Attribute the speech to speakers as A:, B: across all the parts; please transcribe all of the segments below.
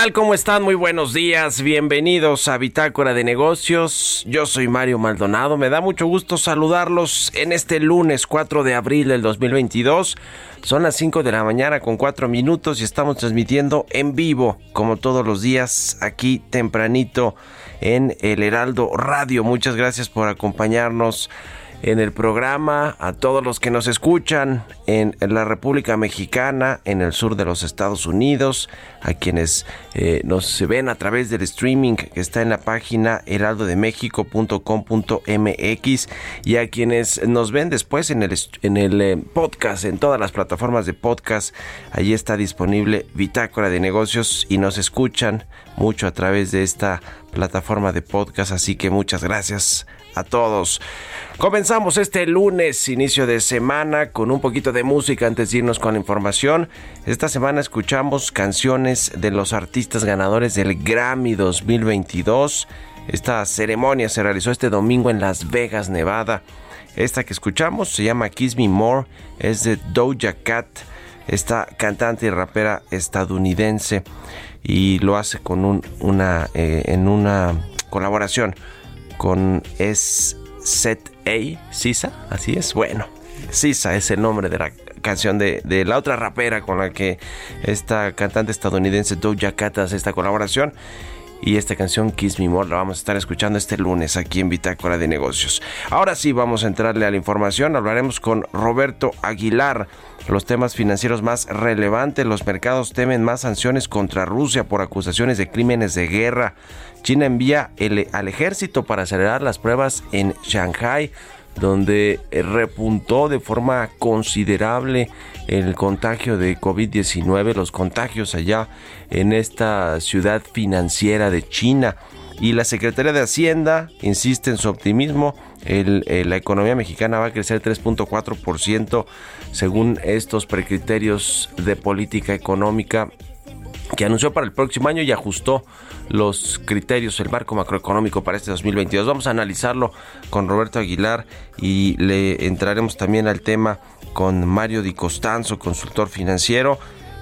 A: Tal? ¿Cómo están? Muy buenos días. Bienvenidos a Bitácora de Negocios. Yo soy Mario Maldonado. Me da mucho gusto saludarlos en este lunes 4 de abril del 2022. Son las 5 de la mañana con 4 minutos y estamos transmitiendo en vivo, como todos los días, aquí tempranito en el Heraldo Radio. Muchas gracias por acompañarnos en el programa, a todos los que nos escuchan en, la República Mexicana, en el sur de los Estados Unidos, a quienes eh, nos ven a través del streaming que está en la página heraldodemexico.com.mx y a quienes nos ven después en el, en el eh, podcast, en todas las plataformas de podcast. Allí está disponible Bitácora de Negocios y nos escuchan mucho a través de esta plataforma de podcast, así que muchas gracias a todos. Comenzamos este lunes, inicio de semana, con un poquito de música antes de irnos con la información. Esta semana escuchamos canciones de los artistas ganadores del Grammy 2022. Esta ceremonia se realizó este domingo en Las Vegas, Nevada. Esta que escuchamos se llama Kiss Me More, es de Doja Cat, esta cantante y rapera estadounidense, y lo hace con un, una, eh, en una colaboración con es Set A, Sisa, así es, bueno, Sisa es el nombre de la canción de, la otra rapera con la que esta cantante estadounidense Doja Cat hace esta colaboración. Y esta canción Kiss Me More la vamos a estar escuchando este lunes aquí en Bitácora de Negocios. Ahora sí vamos a entrarle a la información. Hablaremos con Roberto Aguilar. Los temas financieros más relevantes. Los mercados temen más sanciones contra Rusia por acusaciones de crímenes de guerra. China envía al ejército para acelerar las pruebas en Shanghai, donde repuntó de forma considerable el contagio de COVID-19, los contagios allá en esta ciudad financiera de China. Y la Secretaría de Hacienda insiste en su optimismo. Eh, la economía mexicana va a crecer 3.4% según estos precriterios de política económica que anunció para el próximo año y ajustó los criterios, el marco macroeconómico para este 2022. Vamos a analizarlo con Roberto Aguilar y le entraremos también al tema con Mario Di Costanzo, consultor financiero.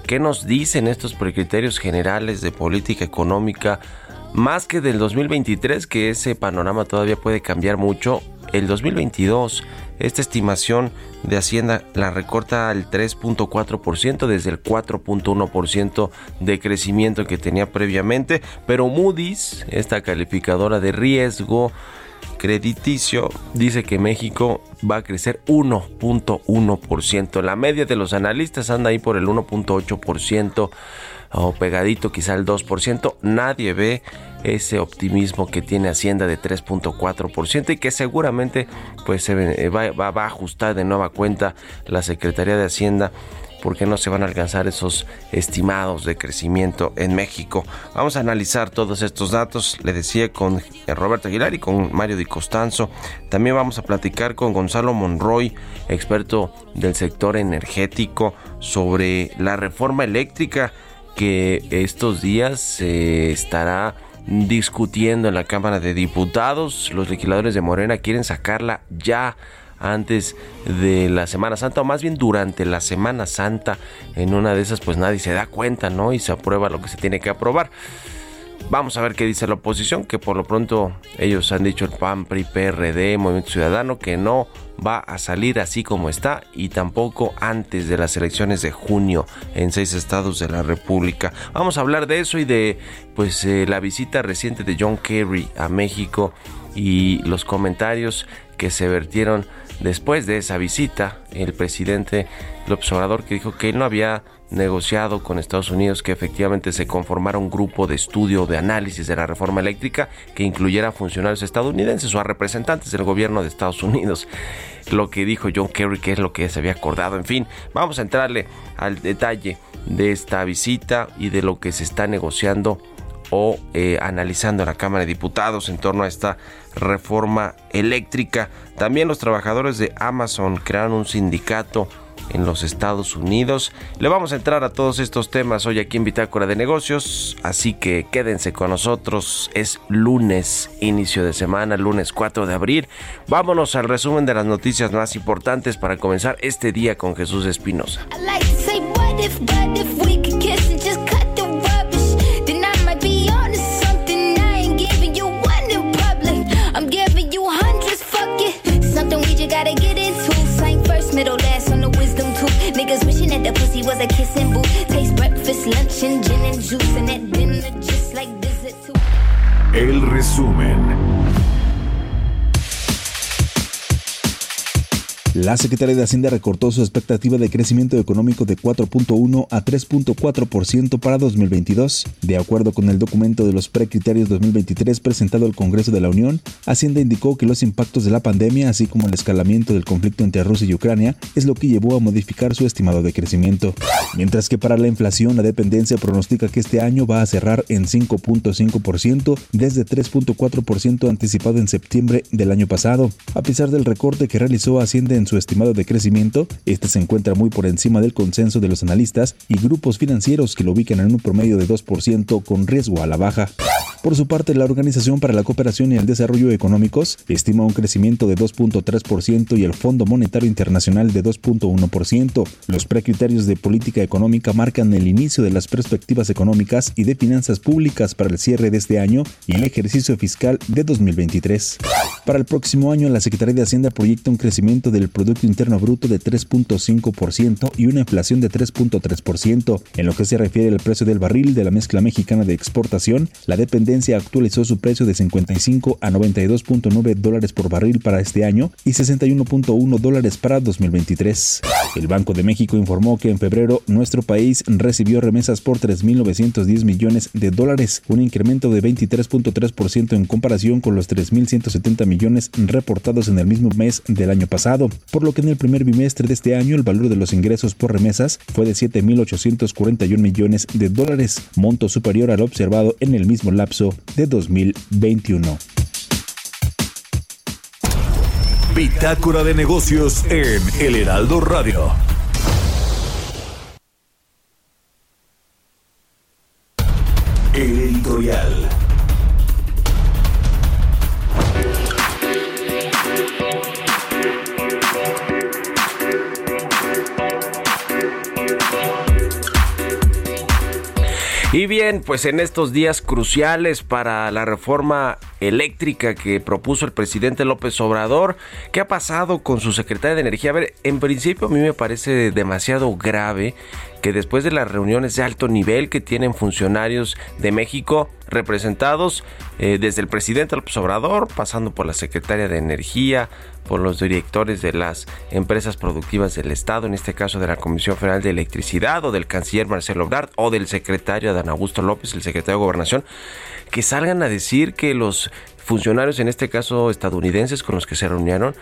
A: ¿Qué nos dicen estos precriterios generales de política económica? Más que del 2023, que ese panorama todavía puede cambiar mucho, el 2022, esta estimación de Hacienda la recorta al 3.4% desde el 4.1% de crecimiento que tenía previamente, pero Moody's, esta calificadora de riesgo, crediticio dice que México va a crecer 1.1%. La media de los analistas anda ahí por el 1.8% o pegadito quizá el 2%. Nadie ve ese optimismo que tiene Hacienda de 3.4% y que seguramente pues se va, va, va a ajustar de nueva cuenta la Secretaría de Hacienda porque no se van a alcanzar esos estimados de crecimiento en México. Vamos a analizar todos estos datos, le decía con Roberto Aguilar y con Mario Di Costanzo. También vamos a platicar con Gonzalo Monroy, experto del sector energético, sobre la reforma eléctrica que estos días se estará discutiendo en la Cámara de Diputados. Los legisladores de Morena quieren sacarla ya antes de la Semana Santa o más bien durante la Semana Santa. En una de esas pues nadie se da cuenta, ¿no? Y se aprueba lo que se tiene que aprobar. Vamos a ver qué dice la oposición, que por lo pronto ellos han dicho el PAN, PRI, PRD, Movimiento Ciudadano, que no va a salir así como está y tampoco antes de las elecciones de junio en seis estados de la República. Vamos a hablar de eso y de pues eh, la visita reciente de John Kerry a México y los comentarios que se vertieron después de esa visita. El presidente López Obrador que dijo que no había negociado con Estados Unidos que efectivamente se conformara un grupo de estudio de análisis de la reforma eléctrica que incluyera funcionarios estadounidenses o a representantes del gobierno de Estados Unidos. Lo que dijo John Kerry, que es lo que se había acordado. En fin, vamos a entrarle al detalle de esta visita y de lo que se está negociando o eh, analizando en la Cámara de Diputados en torno a esta reforma eléctrica. También los trabajadores de Amazon crearon un sindicato en los Estados Unidos. Le vamos a entrar a todos estos temas hoy aquí en Bitácora de Negocios, así que quédense con nosotros. Es lunes, inicio de semana, lunes 4 de abril. Vámonos al resumen de las noticias más importantes para comenzar este día con Jesús Espinosa.
B: El resumen.
C: La Secretaría de Hacienda recortó su expectativa de crecimiento económico de 4.1 a 3.4% para 2022. De acuerdo con el documento de los precriterios 2023 presentado al Congreso de la Unión, Hacienda indicó que los impactos de la pandemia, así como el escalamiento del conflicto entre Rusia y Ucrania, es lo que llevó a modificar su estimado de crecimiento. Mientras que para la inflación, la dependencia pronostica que este año va a cerrar en 5.5% desde 3.4% anticipado en septiembre del año pasado. A pesar del recorte que realizó Hacienda en su estimado de crecimiento, este se encuentra muy por encima del consenso de los analistas y grupos financieros que lo ubican en un promedio de 2% con riesgo a la baja. Por su parte, la Organización para la Cooperación y el Desarrollo Económicos estima un crecimiento de 2.3% y el Fondo Monetario Internacional de 2.1%. Los precriterios de política económica marcan el inicio de las perspectivas económicas y de finanzas públicas para el cierre de este año y el ejercicio fiscal de 2023. Para el próximo año, la Secretaría de Hacienda proyecta un crecimiento del Producto Interno Bruto de 3.5% y una inflación de 3.3%. En lo que se refiere al precio del barril de la mezcla mexicana de exportación, la dependencia actualizó su precio de 55 a 92.9 dólares por barril para este año y 61.1 dólares para 2023. El Banco de México informó que en febrero nuestro país recibió remesas por 3.910 millones de dólares, un incremento de 23.3% en comparación con los 3.170 millones reportados en el mismo mes del año pasado por lo que en el primer bimestre de este año el valor de los ingresos por remesas fue de 7.841 millones de dólares, monto superior al observado en el mismo lapso de 2021.
B: Bitácora de negocios en El Heraldo Radio. El editorial.
A: Y bien, pues en estos días cruciales para la reforma eléctrica que propuso el presidente López Obrador, ¿qué ha pasado con su secretaria de Energía? A ver, en principio a mí me parece demasiado grave que después de las reuniones de alto nivel que tienen funcionarios de México representados eh, desde el presidente López Obrador, pasando por la secretaria de Energía, por los directores de las empresas productivas del Estado, en este caso de la Comisión Federal de Electricidad o del canciller Marcelo Obrador o del secretario Adán Augusto López, el secretario de Gobernación, que salgan a decir que los funcionarios, en este caso estadounidenses con los que se reunieron,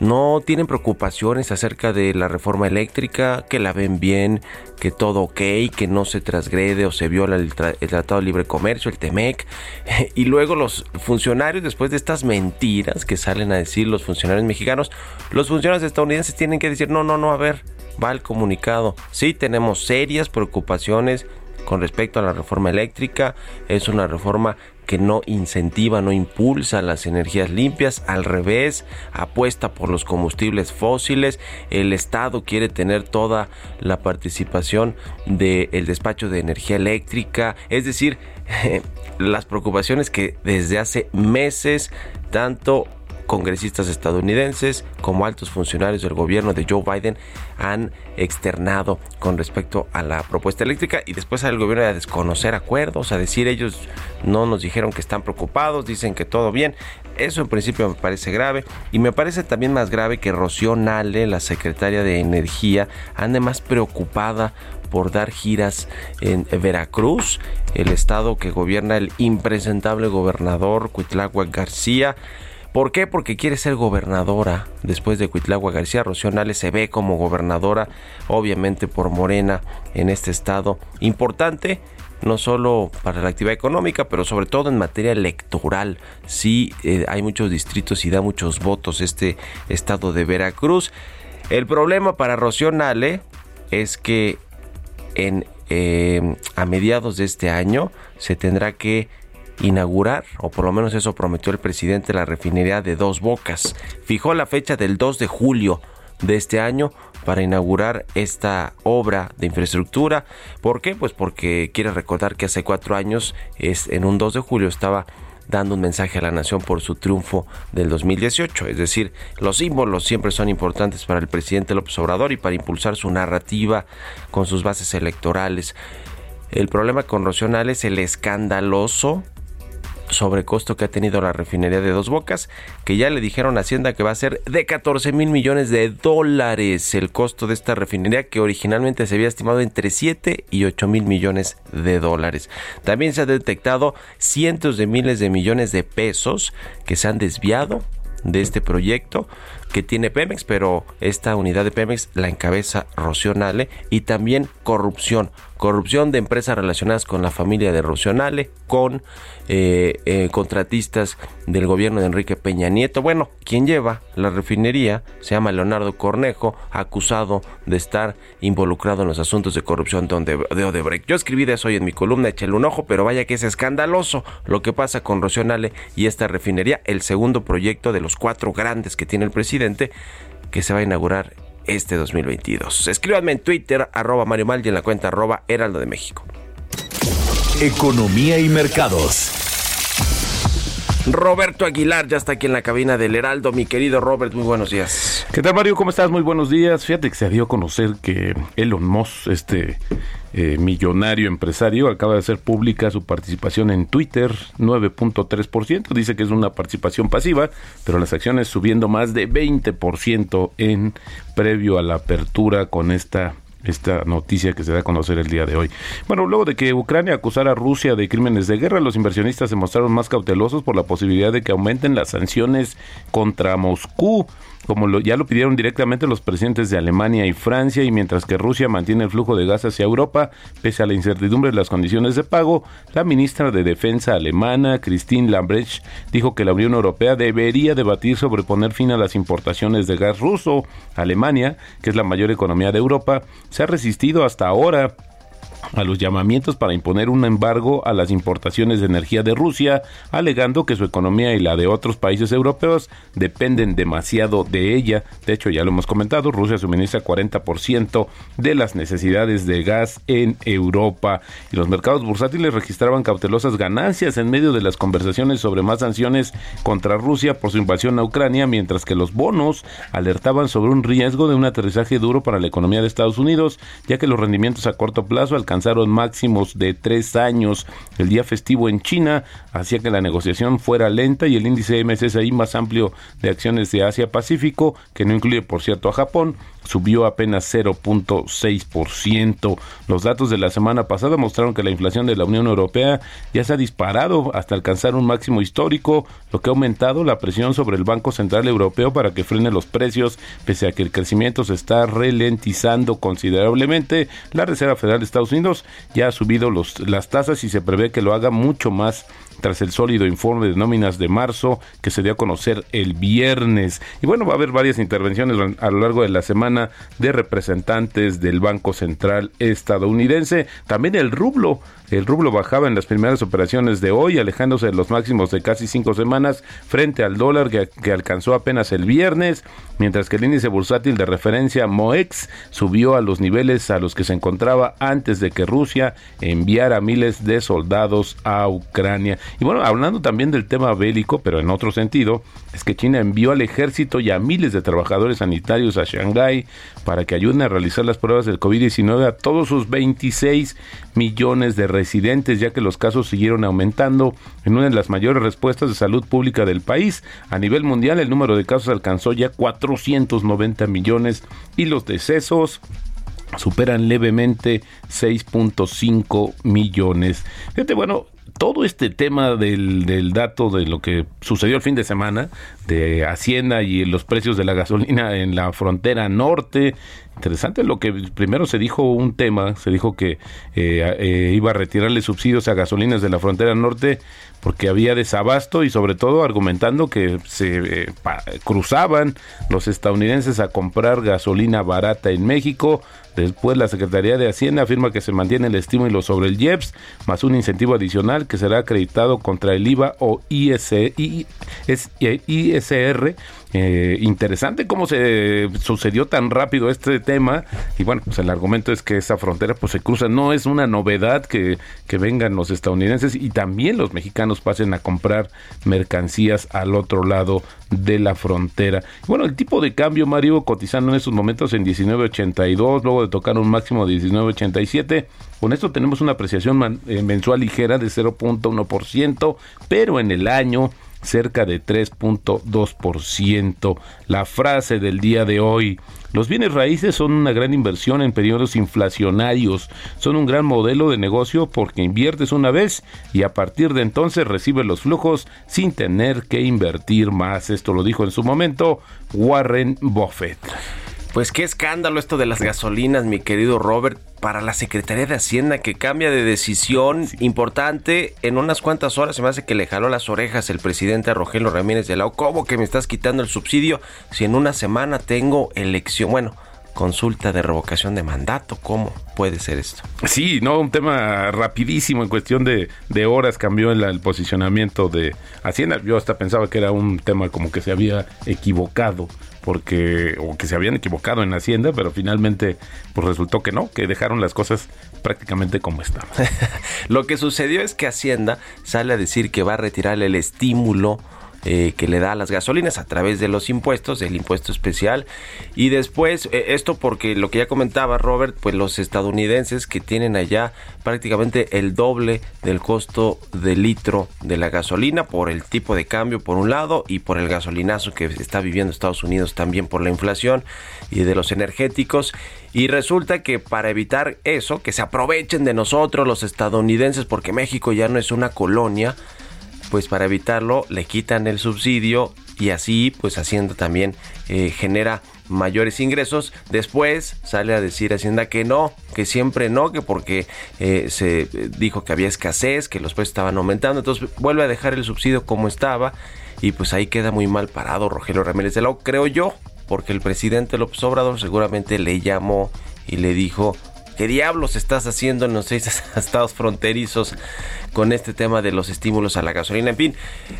A: no tienen preocupaciones acerca de la reforma eléctrica, que la ven bien, que todo ok, que no se transgrede o se viola el, Tratado de Libre Comercio, el TEMEC. Y luego los funcionarios, después de estas mentiras que salen a decir los funcionarios mexicanos, los funcionarios estadounidenses tienen que decir, no, no, no, a ver, va el comunicado. Sí, tenemos serias preocupaciones con respecto a la reforma eléctrica. Es una reforma que no incentiva, no impulsa las energías limpias, al revés, apuesta por los combustibles fósiles, el Estado quiere tener toda la participación del despacho de energía eléctrica, es decir, las preocupaciones que desde hace meses tanto congresistas estadounidenses como altos funcionarios del gobierno de Joe Biden han externado con respecto a la propuesta eléctrica y después al gobierno a desconocer acuerdos, a decir ellos no nos dijeron que están preocupados, dicen que todo bien. Eso en principio me parece grave y me parece también más grave que Rocío Nale, la secretaria de Energía, ande más preocupada por dar giras en Veracruz, el estado que gobierna el impresentable gobernador Cuitláhuac García. ¿Por qué? Porque quiere ser gobernadora. Después de Cuitlagua García, Rocío se ve como gobernadora, obviamente por Morena, en este estado importante no solo para la actividad económica, pero sobre todo en materia electoral. Sí, eh, hay muchos distritos y da muchos votos este estado de Veracruz. El problema para Rocío es que en, eh, a mediados de este año se tendrá que inaugurar, o por lo menos eso prometió el presidente, la refinería de Dos Bocas. Fijó la fecha del 2 de julio de este año para inaugurar esta obra de infraestructura. ¿Por qué? Pues porque quiere recordar que hace cuatro años, es, en un 2 de julio, estaba dando un mensaje a la nación por su triunfo del 2018. Es decir, los símbolos siempre son importantes para el presidente López Obrador y para impulsar su narrativa con sus bases electorales. El problema con Rocío es el escandaloso sobrecosto que ha tenido la refinería de Dos Bocas, que ya le dijeron a Hacienda que va a ser de 14 mil millones de dólares el costo de esta refinería, que originalmente se había estimado entre 7 y 8 mil millones de dólares. También se ha detectado cientos de miles de millones de pesos que se han desviado de este proyecto que tiene Pemex, pero esta unidad de Pemex la encabeza Rocío y también corrupción, corrupción de empresas relacionadas con la familia de Rocío con eh, eh, contratistas del gobierno de Enrique Peña Nieto. Bueno, quien lleva la refinería se llama Leonardo Cornejo, acusado de estar involucrado en los asuntos de corrupción de Odebrecht. Yo escribí de eso hoy en mi columna, échale un ojo, pero vaya que es escandaloso lo que pasa con Rocío y esta refinería, el segundo proyecto de los cuatro grandes que tiene el presidente, que se va a inaugurar este 2022. Escríbanme en Twitter, arroba Mario Mal y en la cuenta arroba Heraldo de México.
B: Economía y mercados.
A: Roberto Aguilar ya está aquí en la cabina del Heraldo. Mi querido Robert, muy buenos días.
D: ¿Qué tal, Mario? ¿Cómo estás? Muy buenos días. Fíjate que se dio a conocer que Elon Musk, este eh, millonario empresario, acaba de hacer pública su participación en Twitter, 9.3%. Dice que es una participación pasiva, pero las acciones subiendo más de 20% en previo a la apertura con esta esta noticia que se da a conocer el día de hoy. Bueno, luego de que Ucrania acusara a Rusia de crímenes de guerra, los inversionistas se mostraron más cautelosos por la posibilidad de que aumenten las sanciones contra Moscú como ya lo pidieron directamente los presidentes de Alemania y Francia, y mientras que Rusia mantiene el flujo de gas hacia Europa, pese a la incertidumbre de las condiciones de pago, la ministra de Defensa alemana, Christine Lambrecht, dijo que la Unión Europea debería debatir sobre poner fin a las importaciones de gas ruso. Alemania, que es la mayor economía de Europa, se ha resistido hasta ahora a los llamamientos para imponer un embargo a las importaciones de energía de Rusia, alegando que su economía y la de otros países europeos dependen demasiado de ella. De hecho, ya lo hemos comentado, Rusia suministra 40% de las necesidades de gas en Europa y los mercados bursátiles registraban cautelosas ganancias en medio de las conversaciones sobre más sanciones contra Rusia por su invasión a Ucrania, mientras que los bonos alertaban sobre un riesgo de un aterrizaje duro para la economía de Estados Unidos, ya que los rendimientos a corto plazo alcanzaron máximos de tres años. El día festivo en China hacía que la negociación fuera lenta y el índice MSCI más amplio de acciones de Asia-Pacífico, que no incluye por cierto a Japón, subió apenas 0.6%. Los datos de la semana pasada mostraron que la inflación de la Unión Europea ya se ha disparado hasta alcanzar un máximo histórico, lo que ha aumentado la presión sobre el Banco Central Europeo para que frene los precios, pese a que el crecimiento se está ralentizando considerablemente. La Reserva Federal de Estados Unidos ya ha subido las tasas y se prevé que lo haga mucho más tras el sólido informe de nóminas de marzo que se dio a conocer el viernes. Y bueno, va a haber varias intervenciones a lo largo de la semana de representantes del Banco Central estadounidense. También el rublo el rublo bajaba en las primeras operaciones de hoy, alejándose de los máximos de casi cinco semanas frente al dólar que, alcanzó apenas el viernes, mientras que el índice bursátil de referencia MOEX subió a los niveles a los que se encontraba antes de que Rusia enviara miles de soldados a Ucrania. Y bueno, hablando también del tema bélico, pero en otro sentido, es que China envió al ejército y a miles de trabajadores sanitarios a Shanghái para que ayuden a realizar las pruebas del COVID-19 a todos sus 26 millones de residentes, ya que los casos siguieron aumentando en una de las mayores respuestas de salud pública del país. A nivel mundial, el número de casos alcanzó ya 490 millones y los decesos superan levemente 6.5 millones. Fíjate, bueno, todo este tema del, del, dato de lo que sucedió el fin de semana, de Hacienda y los precios de la gasolina en la frontera norte. Interesante lo que primero se dijo un tema, se dijo que eh, eh, iba a retirarle subsidios a gasolinas de la frontera norte porque había desabasto y sobre todo argumentando que se eh, cruzaban los estadounidenses a comprar gasolina barata en México Después la Secretaría de Hacienda afirma que se mantiene el estímulo sobre el IEPS más un incentivo adicional que será acreditado contra el IVA o ISR. Eh, interesante cómo se sucedió tan rápido este tema y bueno, pues el argumento es que esa frontera pues se cruza, no es una novedad que, que vengan los estadounidenses y también los mexicanos pasen a comprar mercancías al otro lado de la frontera. bueno, el tipo de cambio, Mario, cotizando en estos momentos en 19.82, luego de tocar un máximo de 19.87. Con esto tenemos una apreciación eh, mensual ligera de 0.1%, pero en el año cerca de 3.2%. La frase del día de hoy, los bienes raíces son una gran inversión en periodos inflacionarios, son un gran modelo de negocio porque inviertes una vez y a partir de entonces recibes los flujos sin tener que invertir más. Esto lo dijo en su momento Warren Buffett.
A: Pues qué escándalo esto de las gasolinas, mi querido Robert, para la Secretaría de Hacienda que cambia de decisión importante en unas cuantas horas. Se me hace que le jaló las orejas el presidente Rogelio Ramírez de la O. ¿Cómo que me estás quitando el subsidio si en una semana tengo elección? Bueno, consulta de revocación de mandato. ¿Cómo puede ser esto?
D: Sí, no, un tema rapidísimo, en cuestión de, de horas cambió el, el, posicionamiento de Hacienda. Yo hasta pensaba que era un tema como que se había equivocado porque o que se habían equivocado en Hacienda, pero finalmente pues resultó que no, que dejaron las cosas prácticamente como estaban.
A: Lo que sucedió es que Hacienda sale a decir que va a retirar el estímulo eh, que le da a las gasolinas a través de los impuestos, el impuesto especial. Y después, eh, esto porque lo que ya comentaba Robert, pues los estadounidenses que tienen allá prácticamente el doble del costo del litro de la gasolina por el tipo de cambio por un lado y por el gasolinazo que está viviendo Estados Unidos también por la inflación y de los energéticos. Y resulta que para evitar eso, que se aprovechen de nosotros los estadounidenses porque México ya no es una colonia, pues para evitarlo le quitan el subsidio y así pues Hacienda también eh, genera mayores ingresos. Después sale a decir Hacienda que no, que siempre no, que porque eh, se dijo que había escasez, que los precios estaban aumentando. Entonces vuelve a dejar el subsidio como estaba y pues ahí queda muy mal parado Rogelio Ramírez de la creo yo, porque el presidente López Obrador seguramente le llamó y le dijo ¿qué diablos estás haciendo en los seis estados fronterizos con este tema de los estímulos a la gasolina? En fin,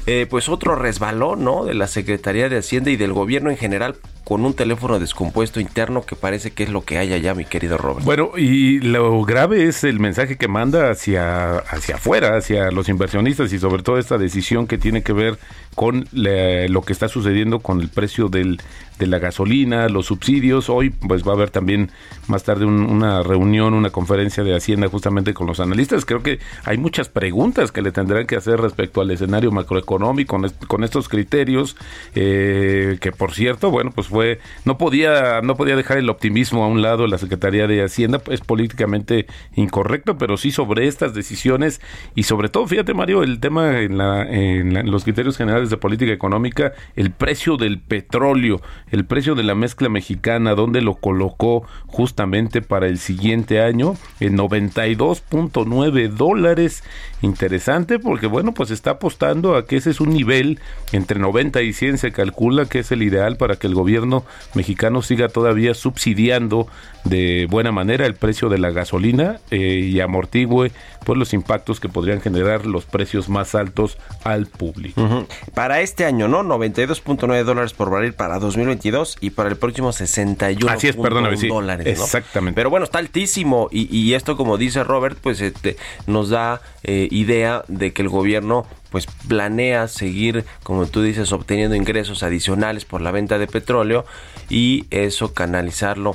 A: eh, pues otro resbalón, ¿no? De la Secretaría de Hacienda y del gobierno en general con un teléfono descompuesto interno que parece que es lo que hay allá, mi querido Robert.
D: Bueno, y lo grave es el mensaje que manda hacia, hacia afuera, hacia los inversionistas y sobre todo esta decisión que tiene que ver con lo que está sucediendo con el precio del, de la gasolina, los subsidios. Hoy pues va a haber también más tarde una reunión, una conferencia de Hacienda justamente con los analistas. Creo que hay muchas preguntas que le tendrán que hacer respecto al escenario macroeconómico con, estos criterios, eh, que por cierto, bueno, pues fue, no podía, no podía dejar el optimismo a un lado la Secretaría de Hacienda, es políticamente incorrecto, pero sí sobre estas decisiones y sobre todo, fíjate Mario, el tema en, la, en los criterios generales de política económica, el precio del petróleo el precio de la mezcla mexicana, donde lo colocó justamente para el siguiente año en 92.9 dólares. Interesante porque, bueno, pues está apostando a que ese es un nivel entre 90 y 100 se calcula que es el ideal para que el gobierno mexicano siga todavía subsidiando de buena manera el precio de la gasolina eh, y amortigüe pues los impactos que podrían generar los precios más altos al público.
A: Para este año, ¿no? 92.9 dólares por barril para 2022 y para el próximo 61
D: Así es, perdóname, sí,
A: dólares.
D: Exactamente.
A: Pero bueno, está altísimo y, y, esto, como dice Robert, pues este, nos da eh, idea de que el gobierno pues planea seguir, como tú dices, obteniendo ingresos adicionales por la venta de petróleo y eso canalizarlo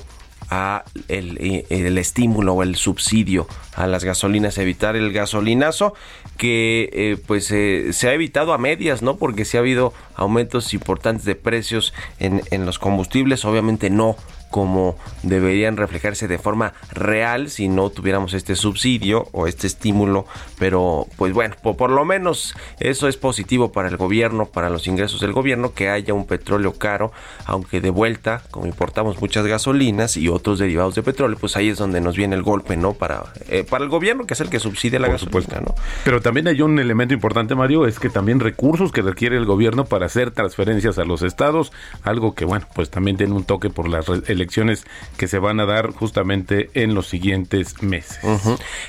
A: a el, el, estímulo o el subsidio a las gasolinas, evitar el gasolinazo que eh, pues eh, se ha evitado a medias, ¿no? Porque si ha habido aumentos importantes de precios en, en los combustibles, obviamente no como deberían reflejarse de forma real si no tuviéramos este subsidio o este estímulo. Pero pues bueno, por, lo menos eso es positivo para el gobierno, para los ingresos del gobierno, que haya un petróleo caro, aunque de vuelta, como importamos muchas gasolinas y otros derivados de petróleo, pues ahí es donde nos viene el golpe, ¿no? Para, eh, para el gobierno, que es el que subsidia la gasolina, ¿no?
D: Pero también hay un elemento importante, Mario, es que también recursos que requiere el gobierno para hacer transferencias a los estados, algo que, bueno, pues también tiene un toque por las elecciones elecciones que se van a dar justamente en los siguientes meses.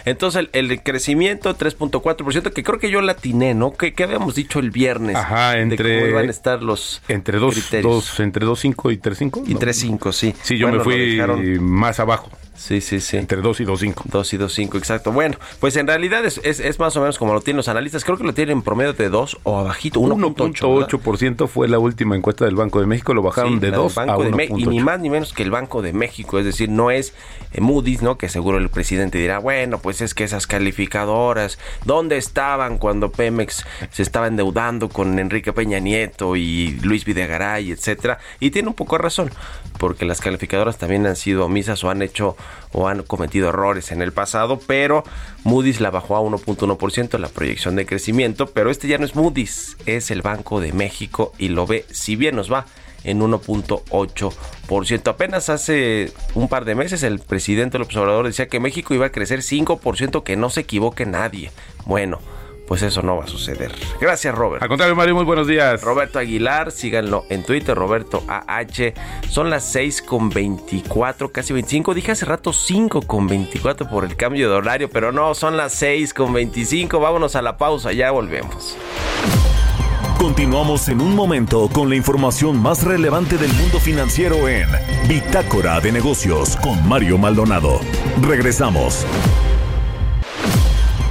A: Entonces, el, crecimiento 3.4%, que creo que yo latiné, ¿no? Que, habíamos dicho el viernes.
D: Ajá, entre.
A: De cómo iban a estar los.
D: Entre 2, dos, entre 2.5 y 3.5.
A: Y 3.5, sí.
D: Sí, yo me fui más abajo.
A: Sí, sí, sí.
D: Entre 2 y 2.5.
A: 2 y 2.5, exacto. Bueno, pues en realidad es, es, más o menos como lo tienen los analistas. Creo que lo tienen en promedio de 2 o abajito,
D: 1.8%. fue la última encuesta del Banco de México, lo bajaron de 2 a 1.8.
A: Y ni más ni menos que el Banco de México, es decir, no es eh, Moody's, ¿no? Que seguro el presidente dirá, bueno, pues es que esas calificadoras, ¿dónde estaban cuando Pemex se estaba endeudando con Enrique Peña Nieto y Luis Videgaray, etcétera? Y tiene un poco de razón, porque las calificadoras también han sido omisas o han hecho o han cometido errores en el pasado, pero Moody's la bajó a 1.1% la proyección de crecimiento, pero este ya no es Moody's, es el Banco de México y lo ve, si bien nos va en 1.8%. Apenas hace un par de meses el presidente López Obrador decía que México iba a crecer 5%, que no se equivoque nadie. Bueno, pues eso no va a suceder. Gracias, Robert.
D: Al contrario, Mario, muy buenos días.
A: Roberto Aguilar, síganlo en Twitter, Roberto AH. Son las 6 con 24, casi 25. Dije hace rato 5 con 24 por el cambio de horario, pero no, son las 6 con 25. Vámonos a la pausa, ya volvemos.
B: Continuamos en un momento con la información más relevante del mundo financiero en Bitácora de Negocios con Mario Maldonado. Regresamos.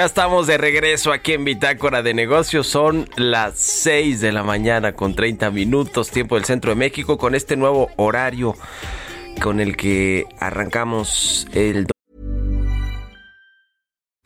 A: Ya estamos de regreso aquí en Bitácora de Negocios. Son las 6 de la mañana con 30 minutos, tiempo del centro de México, con este nuevo horario con el que arrancamos el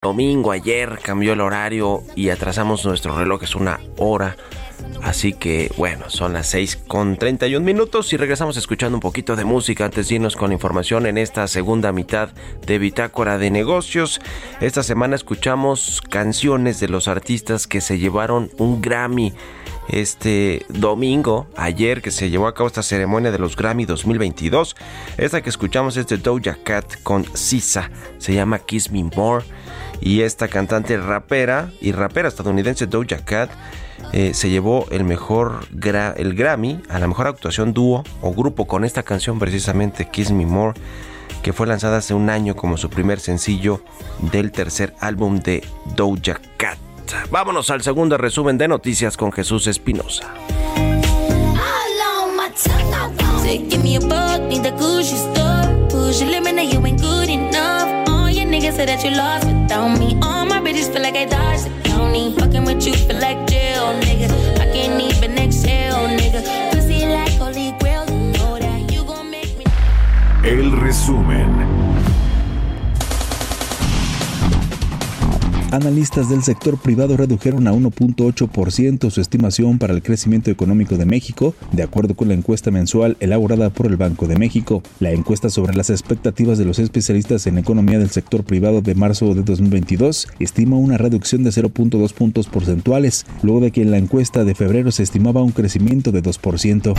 A: Domingo ayer cambió el horario y atrasamos nuestro reloj es una hora. Así que bueno, son las 6 con 31 minutos y regresamos escuchando un poquito de música antes de irnos con información en esta segunda mitad de Bitácora de Negocios. Esta semana escuchamos canciones de los artistas que se llevaron un Grammy este domingo, ayer que se llevó a cabo esta ceremonia de los Grammy 2022. Esta que escuchamos es de Doja Cat con Sisa, se llama Kiss Me More. Y esta cantante rapera y rapera estadounidense Doja Cat eh, se llevó el mejor el Grammy a la mejor actuación dúo o grupo con esta canción precisamente Kiss Me More que fue lanzada hace un año como su primer sencillo del tercer álbum de Doja Cat. Vámonos al segundo resumen de noticias con Jesús Espinosa. niggas that you lost without me. All my bitches feel like I dodged the county. Fucking with you feel like jail, nigga. I can't even exhale, nigga. Pussy like holy grail. Know that you gon' make me.
B: El resumen.
C: Analistas del sector privado redujeron a 1.8% su estimación para el crecimiento económico de México, de acuerdo con la encuesta mensual elaborada por el Banco de México. La encuesta sobre las expectativas de los especialistas en economía del sector privado de marzo de 2022 estima una reducción de 0.2 puntos porcentuales, luego de que en la encuesta de febrero se estimaba un crecimiento de 2%.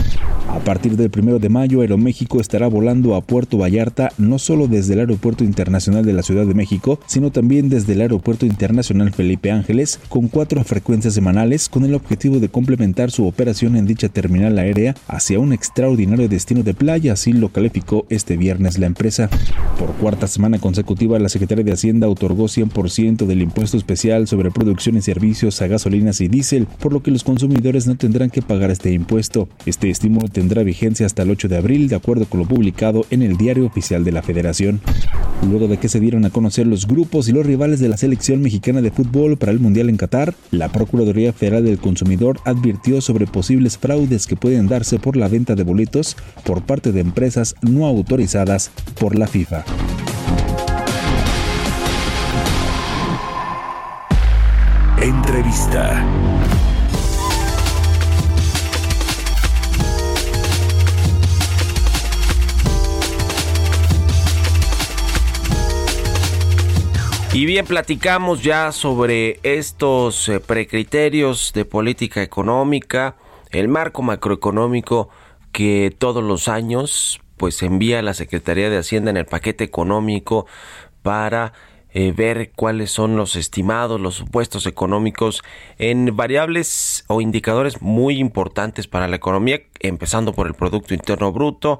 C: A partir del 1 de mayo, Aeroméxico estará volando a Puerto Vallarta no solo desde el Aeropuerto Internacional de la Ciudad de México, sino también desde el Aeropuerto Internacional Internacional Felipe Ángeles con cuatro frecuencias semanales con el objetivo de complementar su operación en dicha terminal aérea hacia un extraordinario destino de playa, así lo calificó este viernes la empresa. Por cuarta semana consecutiva, la Secretaría de Hacienda otorgó 100% del impuesto especial sobre producción y servicios a gasolinas y diésel, por lo que los consumidores no tendrán que pagar este impuesto. Este estímulo tendrá vigencia hasta el 8 de abril, de acuerdo con lo publicado en el Diario Oficial de la Federación. Luego de que se dieron a conocer los grupos y los rivales de la selección de Fútbol para el Mundial en Qatar, la Procuraduría Federal del Consumidor advirtió sobre posibles fraudes que pueden darse por la venta de boletos por parte de empresas no autorizadas por la FIFA.
B: Entrevista.
A: Y bien, platicamos ya sobre estos eh, precriterios de política económica, el marco macroeconómico que todos los años pues envía la Secretaría de Hacienda en el paquete económico para eh, ver cuáles son los estimados, los supuestos económicos en variables o indicadores muy importantes para la economía, empezando por el Producto Interno Bruto,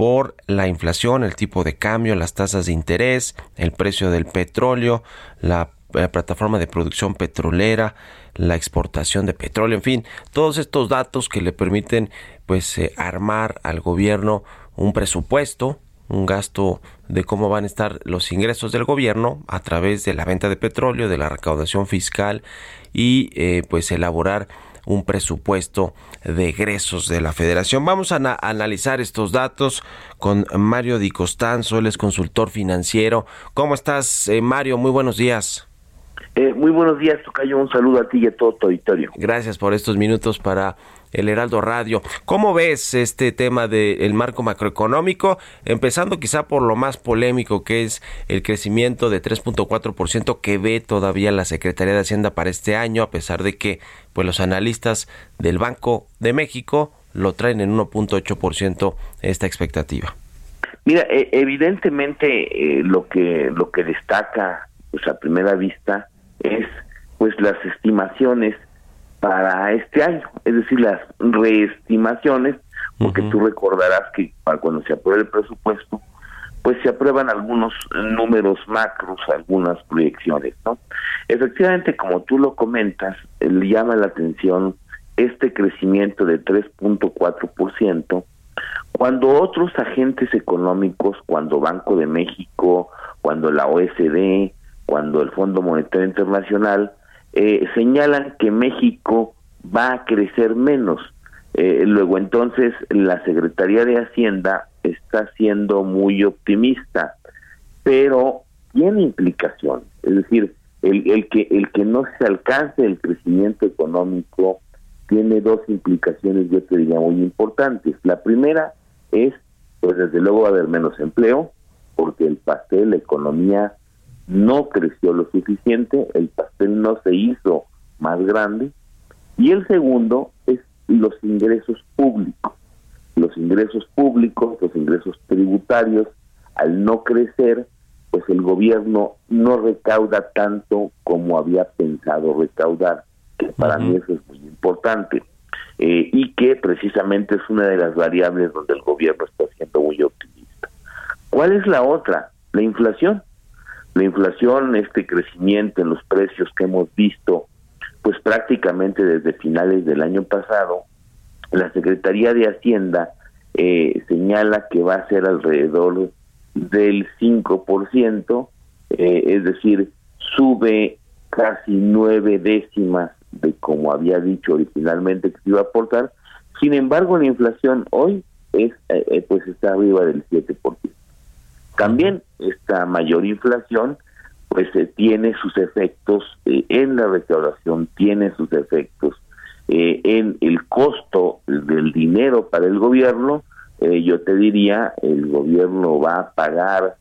A: por la inflación, el tipo de cambio, las tasas de interés, el precio del petróleo, la, plataforma de producción petrolera, la exportación de petróleo, en fin, todos estos datos que le permiten pues eh, armar al gobierno un presupuesto, un gasto de cómo van a estar los ingresos del gobierno a través de la venta de petróleo, de la recaudación fiscal y eh, pues elaborar un presupuesto de egresos de la federación. Vamos a, analizar estos datos con Mario Di Costanzo, él es consultor financiero. ¿Cómo estás, eh, Mario? Muy buenos días.
E: Eh, muy buenos días, Tocayo. Un saludo a ti y a todo tu auditorio.
A: Gracias por estos minutos para el Heraldo Radio. ¿Cómo ves este tema del marco macroeconómico? Empezando quizá por lo más polémico que es el crecimiento de 3.4% que ve todavía la Secretaría de Hacienda para este año, a pesar de que pues los analistas del Banco de México lo traen en 1.8% esta expectativa.
E: Mira, e, evidentemente eh, lo que lo que destaca pues a primera vista es pues las estimaciones para este año, es decir, las reestimaciones, porque tú recordarás que para cuando se apruebe el presupuesto, pues se aprueban algunos números macros, algunas proyecciones, ¿no? Efectivamente, como tú lo comentas, le llama la atención este crecimiento de 3.4%, cuando otros agentes económicos, cuando Banco de México, cuando la OSD, cuando el Fondo Monetario Internacional, eh, señalan que México va a crecer menos. Eh, luego entonces la Secretaría de Hacienda está siendo muy optimista, pero tiene implicación. Es decir, el, el, que, el que no se alcance el crecimiento económico tiene dos implicaciones, yo te diría, muy importantes. La primera es, pues desde luego va a haber menos empleo, porque el pastel, la economía no creció lo suficiente, el pastel no se hizo más grande. Y el segundo es los ingresos públicos. Los ingresos públicos, los ingresos tributarios, al no crecer, pues el gobierno no recauda tanto como había pensado recaudar, que para mí eso es muy importante, eh, y que precisamente es una de las variables donde el gobierno está siendo muy optimista. ¿Cuál es la otra? La inflación. La inflación, este crecimiento en los precios que hemos visto, pues prácticamente desde finales del año pasado, la Secretaría de Hacienda eh, señala que va a ser alrededor del 5%, eh, es decir, sube casi nueve décimas de como había dicho originalmente que se iba a aportar. Sin embargo, la inflación hoy es eh, eh, pues está arriba del 7%. También esta mayor inflación pues tiene sus efectos en la recaudación, tiene sus efectos en el costo del dinero para el gobierno eh, yo te diría, el gobierno va a pagar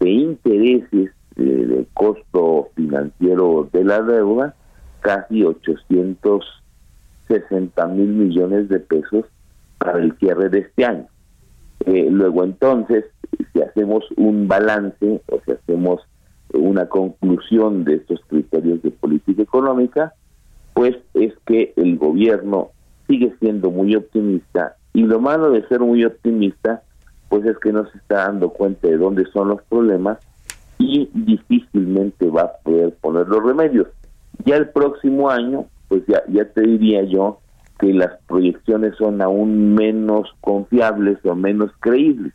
E: de intereses de costo financiero de la deuda casi 860 mil millones de pesos para el cierre de este año. Eh, luego entonces, si hacemos un balance o si hacemos una conclusión de estos criterios de política económica, pues es que el gobierno sigue siendo muy optimista y lo malo de ser muy optimista, pues es que no se está dando cuenta de dónde son los problemas y difícilmente va a poder poner los remedios. Ya el próximo año, pues ya, ya te diría yo que las proyecciones son aún menos confiables o menos creíbles.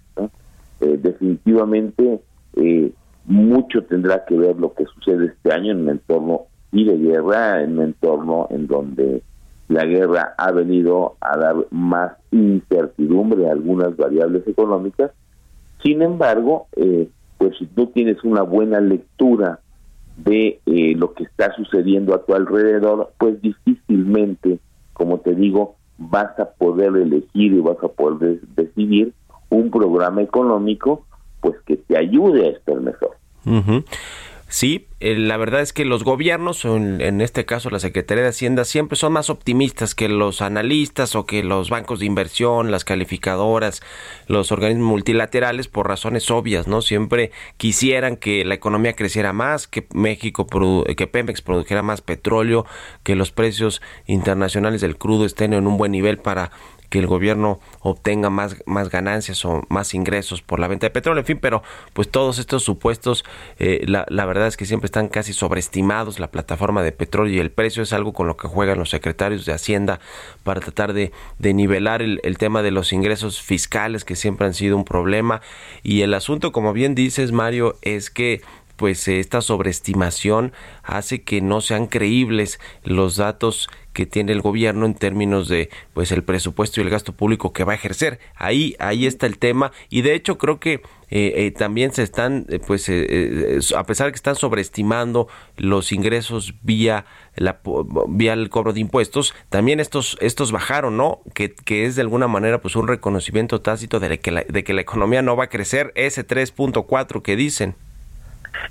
E: Eh, definitivamente eh, mucho tendrá que ver lo que sucede este año en un entorno y de guerra, en un entorno en donde la guerra ha venido a dar más incertidumbre a algunas variables económicas. Sin embargo, eh, pues si tú tienes una buena lectura de eh, lo que está sucediendo a tu alrededor, pues difícilmente, como te digo, vas a poder elegir y vas a poder decidir un programa económico pues que te ayude a estar mejor.
A: Sí, eh, la verdad es que los gobiernos, en, en, este caso la Secretaría de Hacienda, siempre son más optimistas que los analistas o que los bancos de inversión, las calificadoras, los organismos multilaterales por razones obvias, ¿no? Siempre quisieran que la economía creciera más, que México, que Pemex produjera más petróleo, que los precios internacionales del crudo estén en un buen nivel para que el gobierno obtenga más, más ganancias o más ingresos por la venta de petróleo, en fin, pero pues todos estos supuestos, eh, la, la, verdad es que siempre están casi sobreestimados, la plataforma de petróleo y el precio es algo con lo que juegan los secretarios de Hacienda para tratar de, de nivelar el, el tema de los ingresos fiscales que siempre han sido un problema. Y el asunto, como bien dices Mario, es que pues esta sobreestimación hace que no sean creíbles los datos que tiene el gobierno en términos de pues el presupuesto y el gasto público que va a ejercer. Ahí ahí está el tema y de hecho creo que eh, eh, también se están eh, pues a pesar de que están sobreestimando los ingresos vía la vía el cobro de impuestos, también estos estos bajaron, ¿no? Que, que es de alguna manera pues un reconocimiento tácito de que la, de que la economía no va a crecer ese 3.4 que dicen.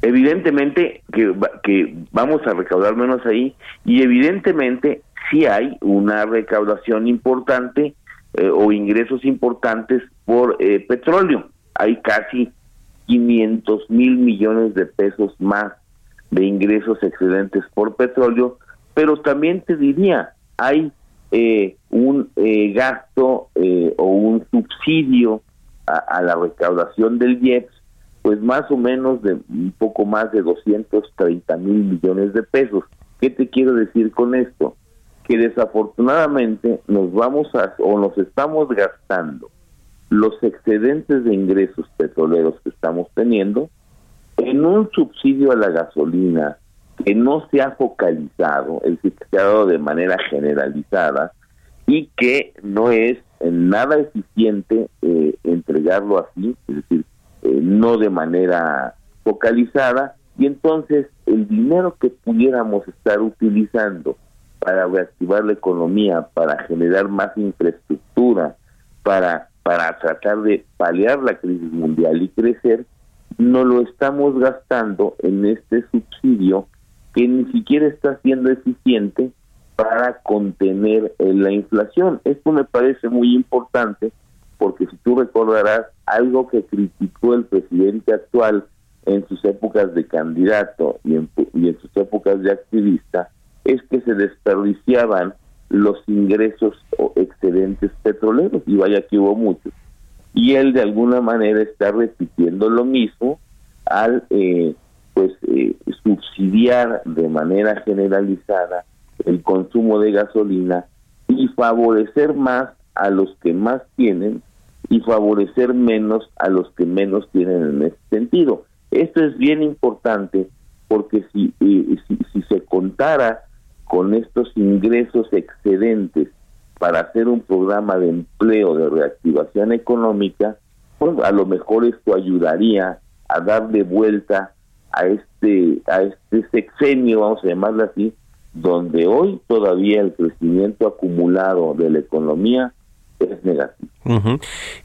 E: Evidentemente que, que vamos a recaudar menos ahí y evidentemente sí hay una recaudación importante eh, o ingresos importantes por eh, petróleo. Hay casi 500 mil millones de pesos más de ingresos excedentes por petróleo, pero también te diría, hay eh, un gasto o un subsidio a, a, la recaudación del IEPS pues más o menos de un poco más de 230 mil millones de pesos. ¿Qué te quiero decir con esto? Que desafortunadamente nos vamos a o nos estamos gastando los excedentes de ingresos petroleros que estamos teniendo en un subsidio a la gasolina que no se ha focalizado, es decir, que se ha dado de manera generalizada y que no es nada eficiente eh, entregarlo así, es decir, eh, no de manera focalizada, y entonces el dinero que pudiéramos estar utilizando para reactivar la economía, para generar más infraestructura, para, para tratar de paliar la crisis mundial y crecer, no lo estamos gastando en este subsidio que ni siquiera está siendo eficiente para contener eh, la inflación. Esto me parece muy importante porque si tú recordarás algo que criticó el presidente actual en sus épocas de candidato y en, y en sus épocas de activista, es que se desperdiciaban los ingresos o excedentes petroleros, y vaya que hubo muchos. Y él de alguna manera está repitiendo lo mismo al eh, pues eh, subsidiar de manera generalizada el consumo de gasolina y favorecer más a los que más tienen y favorecer menos a los que menos tienen en ese sentido. Esto es bien importante porque si, eh, si, si, se contara con estos ingresos excedentes para hacer un programa de empleo de reactivación económica, pues a lo mejor esto ayudaría a darle vuelta a este a este sexenio, vamos a llamarlo así, donde hoy todavía el crecimiento acumulado de la economía es negativo.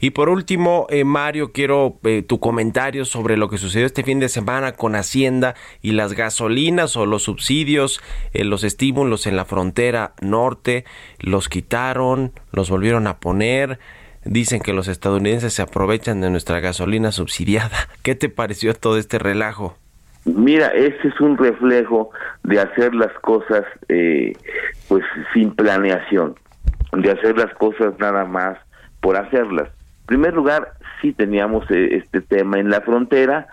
A: Y por último, eh, Mario, quiero eh, tu comentario sobre lo que sucedió este fin de semana con Hacienda y las gasolinas o los subsidios, eh, los estímulos en la frontera norte, los quitaron, los volvieron a poner. Dicen que los estadounidenses se aprovechan de nuestra gasolina subsidiada. ¿Qué te pareció todo este relajo?
E: Mira, ese es un reflejo de hacer las cosas pues sin planeación, de hacer las cosas nada más por hacerlas. En primer lugar, sí teníamos eh, este tema en la frontera,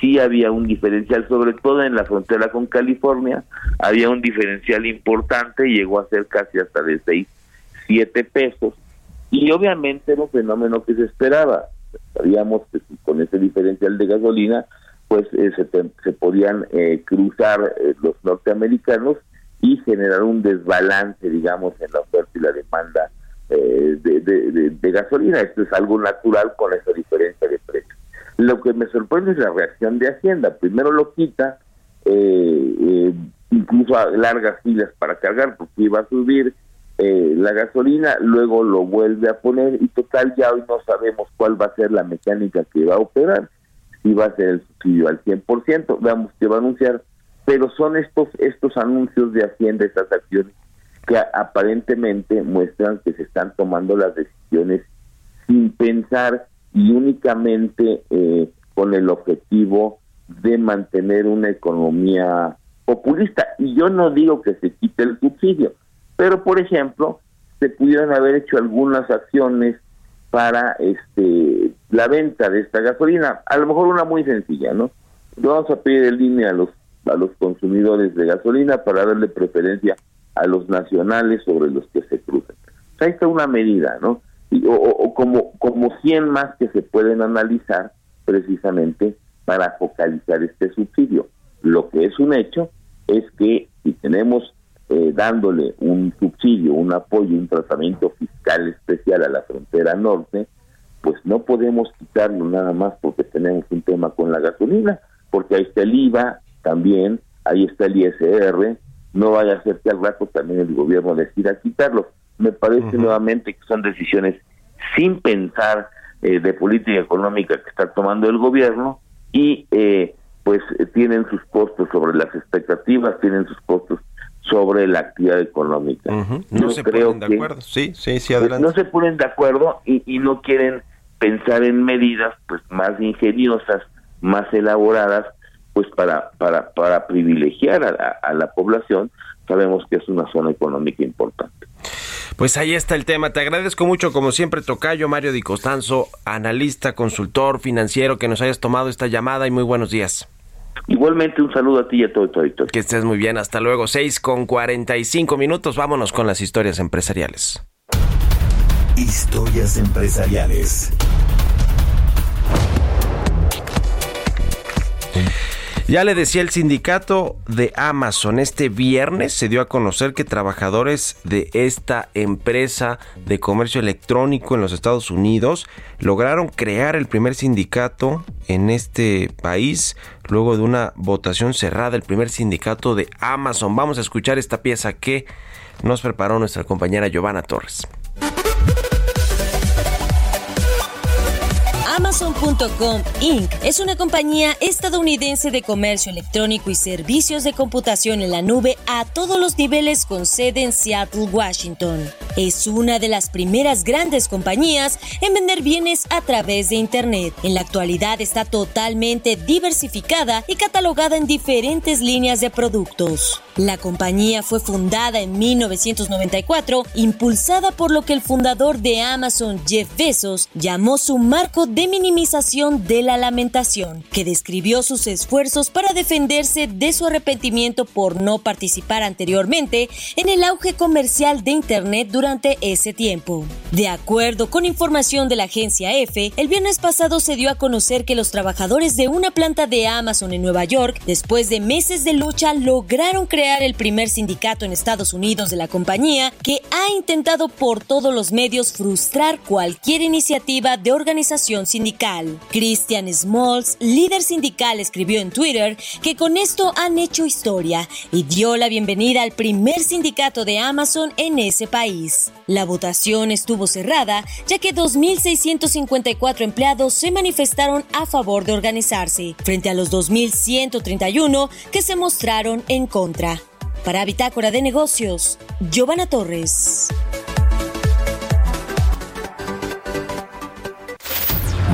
E: sí había un diferencial, sobre todo en la frontera con California, había un diferencial importante, llegó a ser casi hasta de 6, 7 pesos, y obviamente era un fenómeno que se esperaba. Sabíamos que con ese diferencial de gasolina, pues eh, se, podían eh, cruzar los norteamericanos y generar un desbalance, digamos, en la oferta y la demanda eh, de, gasolina. Esto es algo natural con esa diferencia de precios. Lo que me sorprende es la reacción de Hacienda. Primero lo quita, eh, eh, incluso largas filas para cargar porque iba a subir la gasolina, luego lo vuelve a poner y total ya hoy no sabemos cuál va a ser la mecánica que va a operar, si va a ser el subsidio al 100%, veamos qué va a anunciar, pero son estos estos anuncios de Hacienda, estas acciones que aparentemente muestran que se están tomando las decisiones sin pensar y únicamente eh, con el objetivo de mantener una economía populista. Y yo no digo que se quite el subsidio, pero por ejemplo, se pudieran haber hecho algunas acciones para este la venta de esta gasolina, a lo mejor una muy sencilla, ¿no? Vamos a pedir en línea a los a los consumidores de gasolina para darle preferencia a los nacionales sobre los que se cruzan. ahí está una medida, ¿no? o, como, como 100 más que se pueden analizar precisamente para focalizar este subsidio. Lo que es un hecho es que si tenemos eh, dándole un subsidio, un apoyo, un tratamiento fiscal especial a la frontera norte, pues no podemos quitarlo nada más porque tenemos un tema con la gasolina, porque ahí está el IVA también, ahí está el ISR, no vaya a ser que al rato también el gobierno decida quitarlo. Me parece nuevamente que son decisiones sin pensar eh, de política económica que está tomando el gobierno y eh, pues tienen sus costos sobre las expectativas, tienen sus costos sobre la actividad económica.
A: No se ponen de acuerdo, sí, sí, sí, adelante.
E: No se ponen de acuerdo y, y no quieren pensar en medidas pues más ingeniosas, más elaboradas pues para, para, para privilegiar a la, población, sabemos que es una zona económica importante.
A: Pues ahí está el tema. Te agradezco mucho, como siempre, Tocayo Mario Di Costanzo, analista, consultor financiero, que nos hayas tomado esta llamada y muy buenos días.
E: Igualmente un saludo a ti y a todo el territorio.
A: Que estés muy bien, hasta luego. 6 con 45 minutos, vámonos con las historias empresariales.
B: Historias empresariales.
A: Ya le decía el sindicato de Amazon, este viernes se dio a conocer que trabajadores de esta empresa de comercio electrónico en los Estados Unidos lograron crear el primer sindicato en este país luego de una votación cerrada, el primer sindicato de Amazon. Vamos a escuchar esta pieza que nos preparó nuestra compañera Giovanna Torres.
F: Amazon.com Inc. es una compañía estadounidense de comercio electrónico y servicios de computación en la nube a todos los niveles con sede en Seattle, Washington. Es una de las primeras grandes compañías en vender bienes a través de Internet. En la actualidad está totalmente diversificada y catalogada en diferentes líneas de productos. La compañía fue fundada en 1994, impulsada por lo que el fundador de Amazon, Jeff Bezos, llamó su marco de minimización de la lamentación, que describió sus esfuerzos para defenderse de su arrepentimiento por no participar anteriormente en el auge comercial de Internet durante ese tiempo. De acuerdo con información de la agencia EFE, el viernes pasado se dio a conocer que los trabajadores de una planta de Amazon en Nueva York, después de meses de lucha, lograron crear el primer sindicato en Estados Unidos de la compañía que ha intentado por todos los medios frustrar cualquier iniciativa de organización sindical. Christian Smalls, líder sindical, escribió en Twitter que con esto han hecho historia y dio la bienvenida al primer sindicato de Amazon en ese país. La votación estuvo cerrada ya que 2.654 empleados se manifestaron a favor de organizarse, frente a los 2.131 que se mostraron en contra. Para Bitácora de Negocios, Giovanna Torres.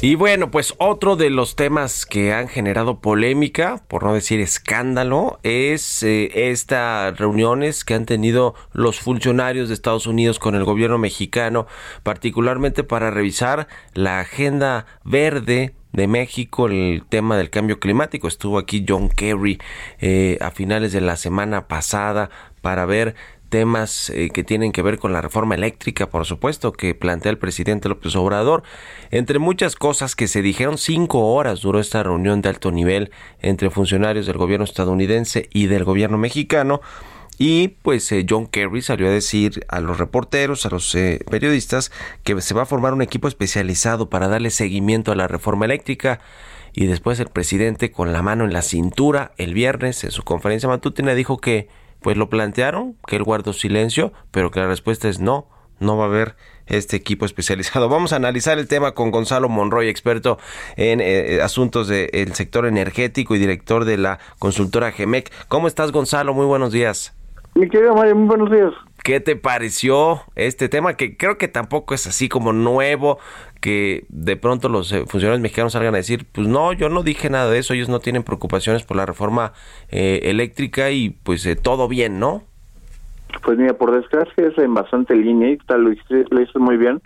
A: Y bueno, pues otro de los temas que han generado polémica, por no decir escándalo, es eh, estas reuniones que han tenido los funcionarios de Estados Unidos con el gobierno mexicano, particularmente para revisar la agenda verde de México, el tema del cambio climático. Estuvo aquí John Kerry eh, a finales de la semana pasada para ver temas eh, que tienen que ver con la reforma eléctrica, por supuesto, que plantea el presidente López Obrador. Entre muchas cosas que se dijeron, cinco horas duró esta reunión de alto nivel entre funcionarios del gobierno estadounidense y del gobierno mexicano. Y pues eh, John Kerry salió a decir a los reporteros, a los eh, periodistas, que se va a formar un equipo especializado para darle seguimiento a la reforma eléctrica. Y después el presidente, con la mano en la cintura, el viernes, en su conferencia matutina, dijo que pues lo plantearon, que él guardó silencio, pero que la respuesta es no, no va a haber este equipo especializado. Vamos a analizar el tema con Gonzalo Monroy, experto en eh, asuntos del sector energético y director de la consultora GEMEC. ¿Cómo estás, Gonzalo? Muy buenos días.
G: Mi querido Mario, muy buenos días.
A: ¿Qué te pareció este tema? Que creo que tampoco es así como nuevo, que de pronto los eh, funcionarios mexicanos salgan a decir, pues no, yo no dije nada de eso, ellos no tienen preocupaciones por la reforma eh, eléctrica y pues eh, todo bien, ¿no?
G: Pues mira, por desgracia es en bastante línea y tal, lo hice, lo muy bien.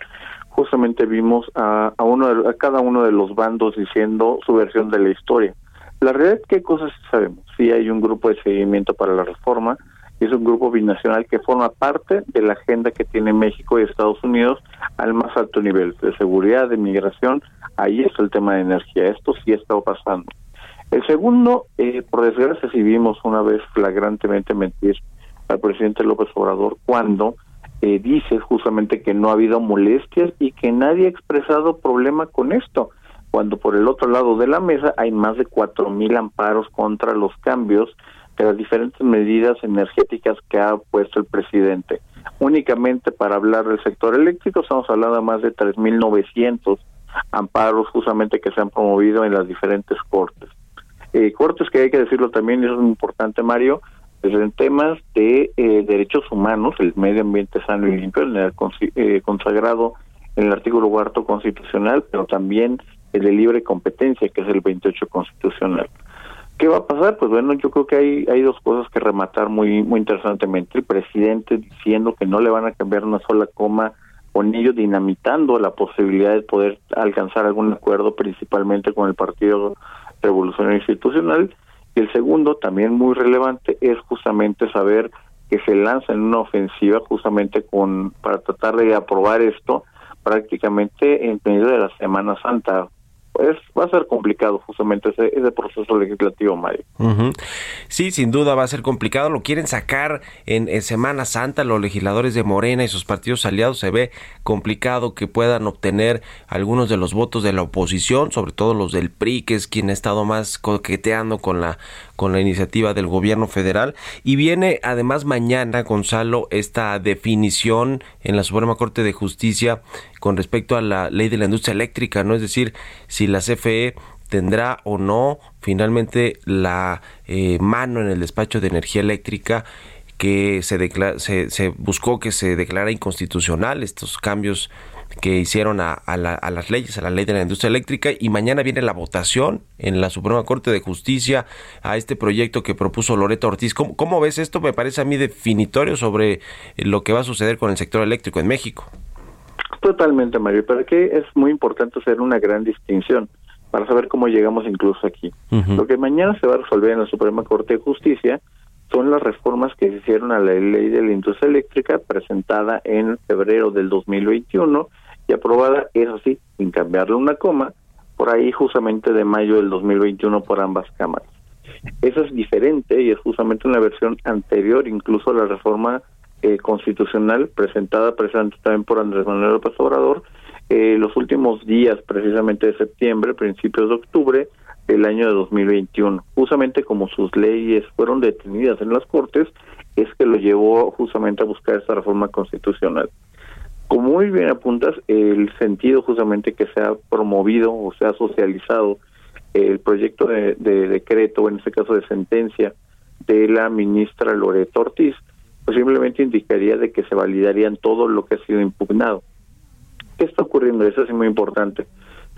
G: Justamente vimos a, a, uno a cada uno de los bandos diciendo su versión de la historia. La realidad que cosas sabemos. Sí hay un grupo de seguimiento para la reforma, es un grupo binacional que forma parte de la agenda que tiene México y Estados Unidos al más alto nivel de seguridad, de migración. Ahí es el tema de energía. Esto sí ha estado pasando. El segundo, eh, por desgracia, sí vimos una vez flagrantemente mentir al presidente López Obrador cuando eh, dice justamente que no ha habido molestias y que nadie ha expresado problema con esto, cuando por el otro lado de la mesa hay más de cuatro mil amparos contra los cambios de las diferentes medidas energéticas que ha puesto el presidente. Únicamente para hablar del sector eléctrico estamos hablando de más de 3.900 amparos justamente que se han promovido en las diferentes cortes. Eh, cortes que hay que decirlo también, eso es muy importante Mario, Desde temas de eh, derechos humanos, el medio ambiente sano y limpio, eh, consagrado en el artículo cuarto constitucional, pero también el de libre competencia, que es el 28 constitucional. ¿Qué va a pasar? Pues bueno, yo creo que hay, hay dos cosas que rematar muy, muy interesantemente. El presidente diciendo que no le van a cambiar una sola coma, con ello dinamitando la posibilidad de poder alcanzar algún acuerdo, principalmente con el Partido Revolucionario Institucional. Y el segundo, también muy relevante, es justamente saber que se lanza en una ofensiva justamente con para tratar de aprobar esto prácticamente en medio de la Semana Santa pues va a ser complicado justamente ese, proceso legislativo, Mario.
A: Sí, sin duda va a ser complicado. Lo quieren sacar en, Semana Santa los legisladores de Morena y sus partidos aliados. Se ve complicado que puedan obtener algunos de los votos de la oposición, sobre todo los del PRI, que es quien ha estado más coqueteando con la con la iniciativa del gobierno federal. Y viene además mañana, Gonzalo, esta definición en la Suprema Corte de Justicia con respecto a la ley de la industria eléctrica, ¿no? Es decir, si la CFE tendrá o no finalmente la eh, mano en el despacho de energía eléctrica que se, se, se buscó que se declara inconstitucional estos cambios que hicieron a, a, las leyes, a la ley de la industria eléctrica y mañana viene la votación en la Suprema Corte de Justicia a este proyecto que propuso Loreto Ortiz. ¿Cómo, cómo ves esto? Me parece a mí definitorio sobre lo que va a suceder con el sector eléctrico en México.
G: Totalmente, Mario, pero aquí es muy importante hacer una gran distinción para saber cómo llegamos incluso aquí. Lo que mañana se va a resolver en la Suprema Corte de Justicia son las reformas que se hicieron a la ley de la industria eléctrica presentada en febrero del 2021 y aprobada, eso sí, sin cambiarle una coma, por ahí justamente de mayo del 2021 por ambas cámaras. Eso es diferente y es justamente una versión anterior incluso a la reforma eh, constitucional presentada precisamente también por Andrés Manuel López Obrador eh, los últimos días precisamente de septiembre, principios de octubre del año de 2021. Justamente como sus leyes fueron detenidas en las Cortes, es que lo llevó justamente a buscar esta reforma constitucional. Como muy bien apuntas, el sentido justamente que se ha promovido o se ha socializado el proyecto de, de decreto, en este caso de sentencia, de la ministra Loreto Ortiz, pues simplemente indicaría de que se validarían todo lo que ha sido impugnado. ¿Qué está ocurriendo? Eso es muy importante.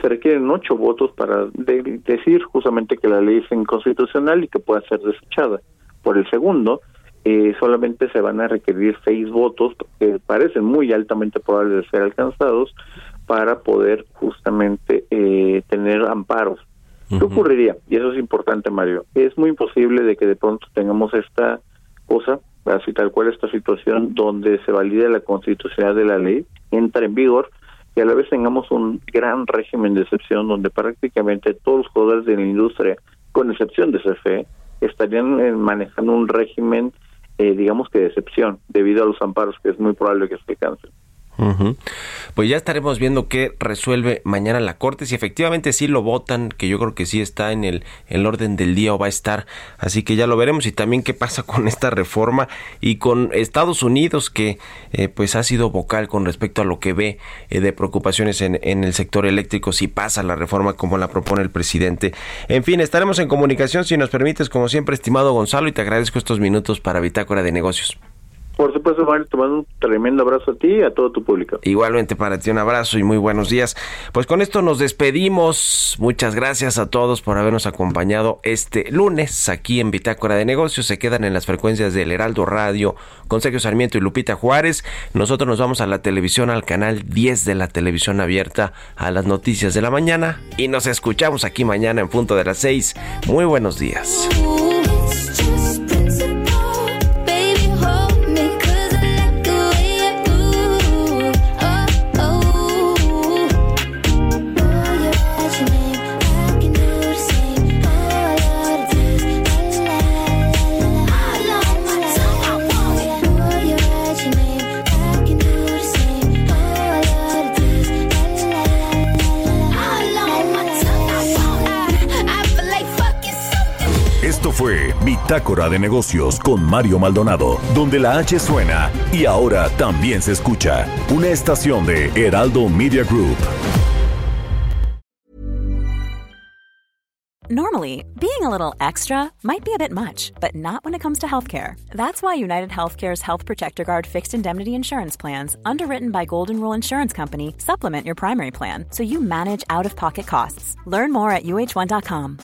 G: Se requieren ocho votos para decir justamente que la ley es inconstitucional y que pueda ser desechada. Por el segundo, eh, solamente se van a requerir seis votos que parecen muy altamente probables de ser alcanzados para poder justamente eh, tener amparos. ¿Qué ocurriría? Y eso es importante, Mario. Es muy imposible de que de pronto tengamos esta cosa así tal cual esta situación donde se valide la constitucionalidad de la ley, entra en vigor y a la vez tengamos un gran régimen de excepción donde prácticamente todos los jugadores de la industria, con excepción de CFE, estarían eh, manejando un régimen, eh, digamos que de excepción, debido a los amparos que es muy probable que se alcancen.
A: Pues ya estaremos viendo qué resuelve mañana la Corte. Si efectivamente sí lo votan, que yo creo que sí está en el, el, orden del día o va a estar. Así que ya lo veremos. Y también qué pasa con esta reforma y con Estados Unidos, que eh, pues ha sido vocal con respecto a lo que ve eh, de preocupaciones en, en, el sector eléctrico, si pasa la reforma como la propone el presidente. En fin, estaremos en comunicación si nos permites, como siempre, estimado Gonzalo, y te agradezco estos minutos para Bitácora de Negocios.
G: Por supuesto, Mario, te mando un tremendo abrazo a ti y a todo tu público.
A: Igualmente para ti un abrazo y muy buenos días. Pues con esto nos despedimos. Muchas gracias a todos por habernos acompañado este lunes aquí en Bitácora de Negocios. Se quedan en las frecuencias del Heraldo Radio con Sergio Sarmiento y Lupita Juárez. Nosotros nos vamos a la televisión, al canal 10 de la televisión abierta, a las noticias de la mañana y nos escuchamos aquí mañana en punto de las 6. Muy buenos días.
B: Fue Bitácora de Negocios con Mario Maldonado, donde la H suena y ahora también se escucha. Una estación de Heraldo Media Group.
H: Normally, being a little extra might be a bit much, but not when it comes to healthcare. That's why United Healthcare's Health Protector Guard fixed indemnity insurance plans, underwritten by Golden Rule Insurance Company, supplement your primary plan so you manage out of pocket costs. Learn more at uh1.com.